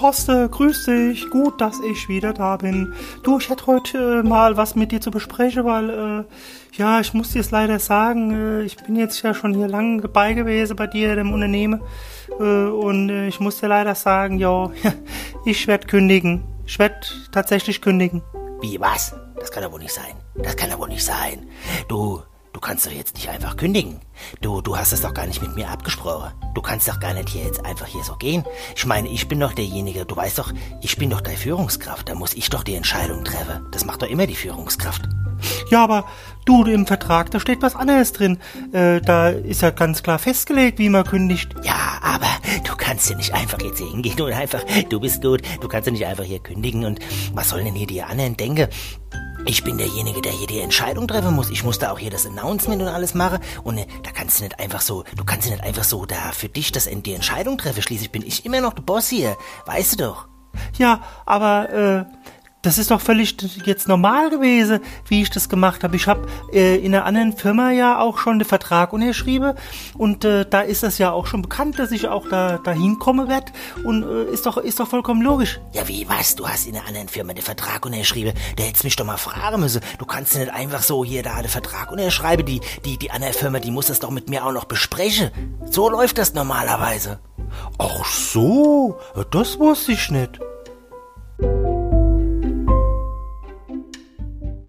Koste, grüß dich. Gut, dass ich wieder da bin. Du, ich hätte heute äh, mal was mit dir zu besprechen, weil, äh, ja, ich muss dir es leider sagen, äh, ich bin jetzt ja schon hier lange dabei gewesen bei dir, dem Unternehmen. Äh, und äh, ich muss dir leider sagen, ja, ich werde kündigen. Ich werde tatsächlich kündigen. Wie, was? Das kann doch wohl nicht sein. Das kann doch wohl nicht sein. Du, Du kannst doch jetzt nicht einfach kündigen. Du, du hast es doch gar nicht mit mir abgesprochen. Du kannst doch gar nicht hier jetzt einfach hier so gehen. Ich meine, ich bin doch derjenige, du weißt doch, ich bin doch deine Führungskraft. Da muss ich doch die Entscheidung treffen. Das macht doch immer die Führungskraft. Ja, aber du, im Vertrag, da steht was anderes drin. Äh, da ist ja ganz klar festgelegt, wie man kündigt. Ja, aber du kannst ja nicht einfach jetzt hier hingehen und einfach, du bist gut, du kannst ja nicht einfach hier kündigen und was sollen denn hier die anderen denken? Ich bin derjenige, der hier die Entscheidung treffen muss. Ich muss da auch hier das Announcement und alles machen. Und äh, da kannst du nicht einfach so, du kannst nicht einfach so da für dich das die Entscheidung treffen. Schließlich bin ich immer noch der Boss hier. Weißt du doch. Ja, aber äh, das ist doch völlig jetzt normal gewesen, wie ich das gemacht habe. Ich habe äh, in einer anderen Firma ja auch schon den Vertrag unterschrieben und äh, da ist das ja auch schon bekannt, dass ich auch da dahin kommen werde und äh, ist doch ist doch vollkommen logisch. Ja, wie was? Du hast in einer anderen Firma den Vertrag unterschrieben. Der hättest mich doch mal fragen müssen. Du kannst nicht einfach so hier da den Vertrag unterschreiben. Die die die andere Firma, die muss das doch mit mir auch noch besprechen. So läuft das normalerweise. Ach so, das wusste ich nicht.